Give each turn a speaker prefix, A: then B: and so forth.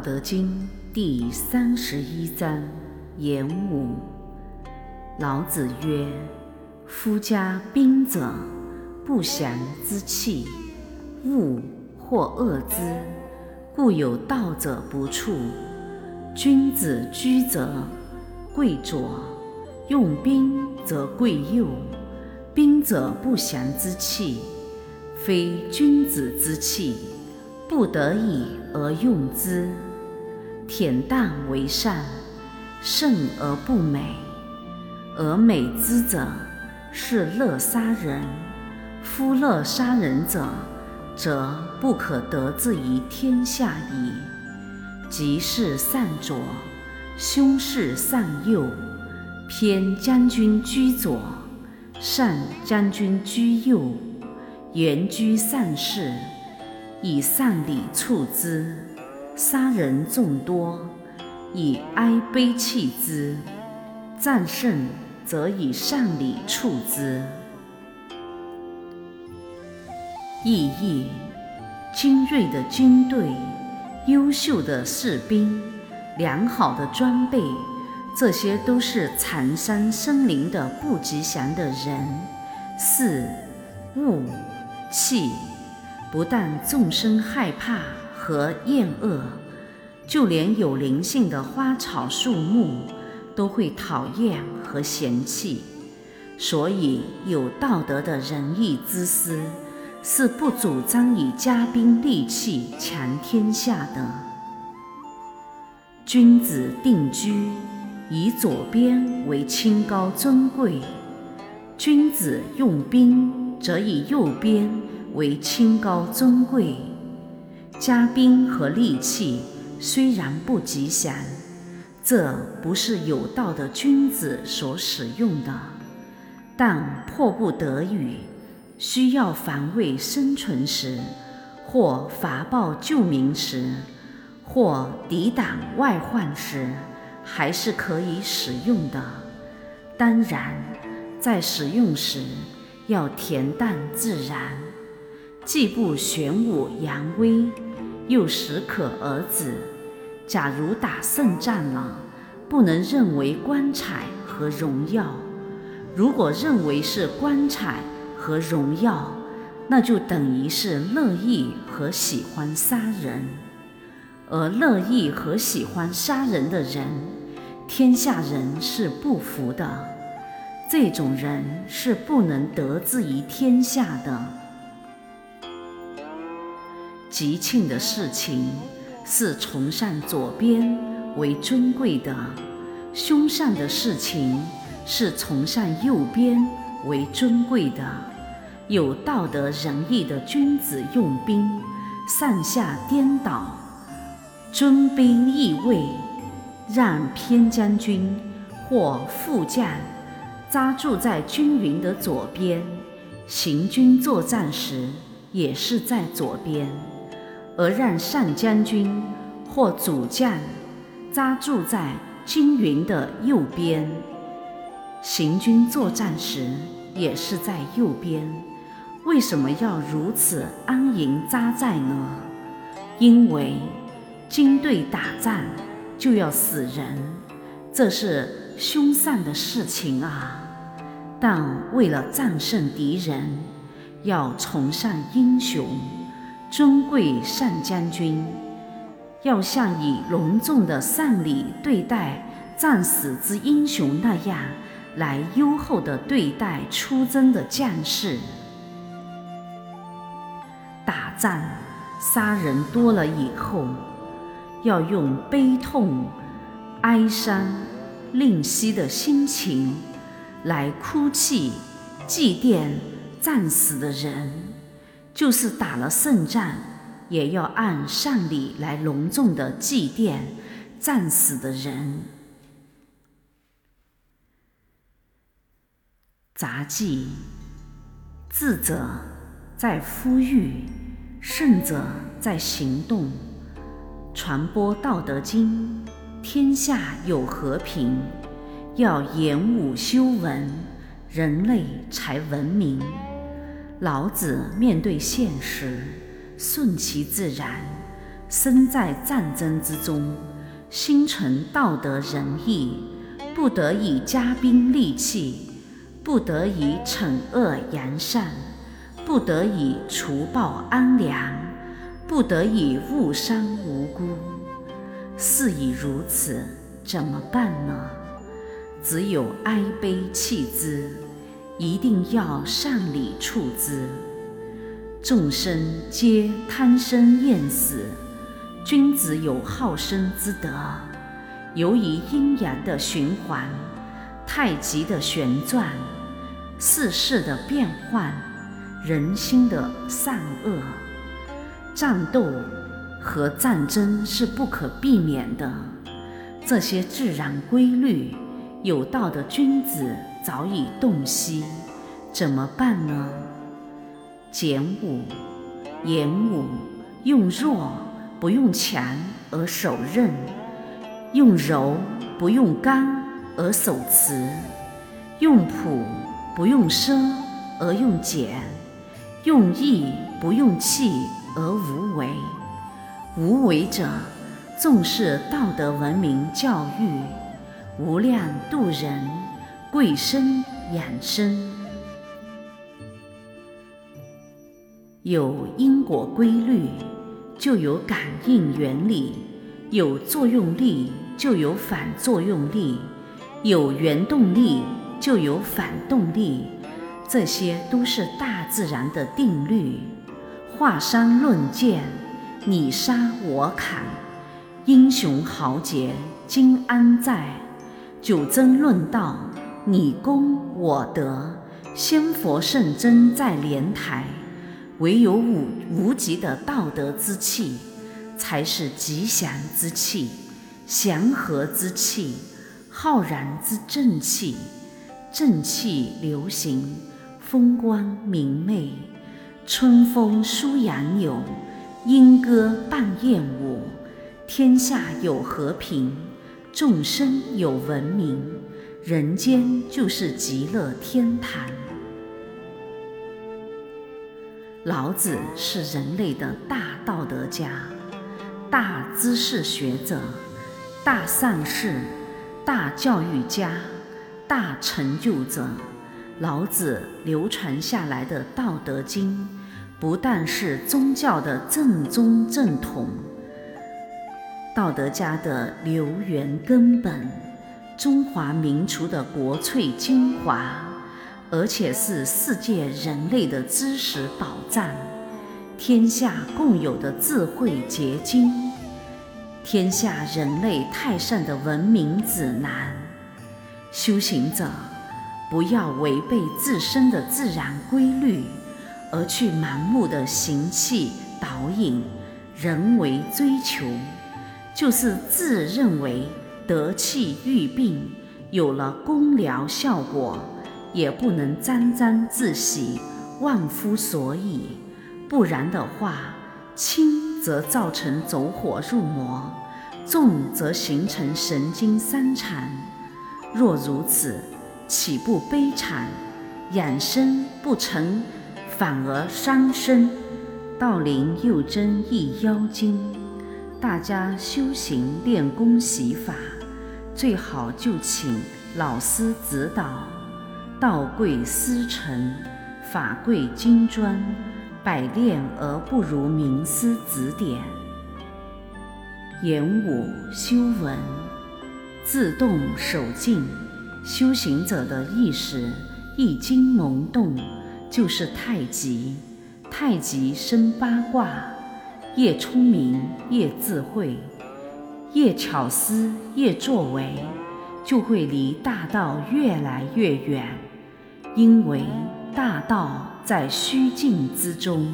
A: 道德经》第三十一章言武。老子曰：“夫家兵者，不祥之器，物或恶之，故有道者不处。君子居则贵左，用兵则贵右。兵者，不祥之器，非君子之器。”不得已而用之，恬淡为善，胜而不美。而美之者，是乐杀人。夫乐杀人者，则不可得志于天下矣。吉事善左，凶事善右。偏将军居左，善将军居右，言居善事。以善礼处之，杀人众多；以哀悲弃之，战胜则以善礼处之。意义：精锐的军队、优秀的士兵、良好的装备，这些都是残山森林的不吉祥的人、事、物、气。不但众生害怕和厌恶，就连有灵性的花草树木都会讨厌和嫌弃。所以，有道德的仁义之师是不主张以家兵利器强天下的。君子定居，以左边为清高尊贵；君子用兵，则以右边。为清高尊贵，家兵和利器虽然不吉祥，这不是有道的君子所使用的，但迫不得已需要防卫生存时，或伐暴救民时，或抵挡外患时，还是可以使用的。当然，在使用时要恬淡自然。既不玄武扬威，又适可而止。假如打胜仗了，不能认为光彩和荣耀；如果认为是光彩和荣耀，那就等于是乐意和喜欢杀人。而乐意和喜欢杀人的人，天下人是不服的。这种人是不能得志于天下的。吉庆的事情是崇尚左边为尊贵的，凶善的事情是崇尚右边为尊贵的。有道德仁义的君子用兵，上下颠倒，尊卑易位，让偏将军或副将扎住在军营的左边，行军作战时也是在左边。而让上将军或主将扎住在军营的右边，行军作战时也是在右边。为什么要如此安营扎寨呢？因为军队打仗就要死人，这是凶善的事情啊。但为了战胜敌人，要崇尚英雄。尊贵上将军，要像以隆重的丧礼对待战死之英雄那样，来优厚的对待出征的将士。打仗杀人多了以后，要用悲痛、哀伤、吝惜的心情来哭泣、祭奠战死的人。就是打了胜仗，也要按上礼来隆重的祭奠战死的人。杂技，智者在呼吁，胜者在行动。传播《道德经》，天下有和平，要言武修文，人类才文明。老子面对现实，顺其自然，身在战争之中，心存道德仁义，不得以加兵利器，不得以惩恶扬善，不得以除暴安良，不得以误伤无辜。事已如此，怎么办呢？只有哀悲弃之，一定要善礼处之。众生皆贪生厌死。君子有好生之德，由于阴阳的循环、太极的旋转、世事的变换、人心的善恶，战斗和战争是不可避免的。这些自然规律，有道的君子早已洞悉，怎么办呢？简武、言武，用弱。不用强而守韧，用柔不用刚而守慈，用朴不用奢而用俭，用义不用气而无为。无为者，重视道德文明教育，无量度人，贵生养生，有因果规律。就有感应原理，有作用力就有反作用力，有原动力就有反动力，这些都是大自然的定律。华山论剑，你杀我砍，英雄豪杰今安在？九真论道，你功我德，仙佛圣真在莲台。唯有无无极的道德之气，才是吉祥之气、祥和之气、浩然之正气。正气流行，风光明媚，春风舒杨柳，莺歌伴燕舞，天下有和平，众生有文明，人间就是极乐天堂。老子是人类的大道德家、大知识学者、大善士、大教育家、大成就者。老子流传下来的《道德经》，不但是宗教的正宗正统，道德家的流源根本，中华民族的国粹精华。而且是世界人类的知识宝藏，天下共有的智慧结晶，天下人类泰善的文明指南。修行者不要违背自身的自然规律，而去盲目的行气导引、人为追求，就是自认为得气愈病，有了功疗效果。也不能沾沾自喜、忘乎所以，不然的话，轻则造成走火入魔，重则形成神经三残。若如此，岂不悲惨？养生不成，反而伤身。道林又增一妖精，大家修行练功习法，最好就请老师指导。道贵思成，法贵金砖，百炼而不如名师指点。言武修文，自动守静。修行者的意识一经萌动，就是太极。太极生八卦，越聪明越智慧，越巧思越作为，就会离大道越来越远。因为大道在虚静之中。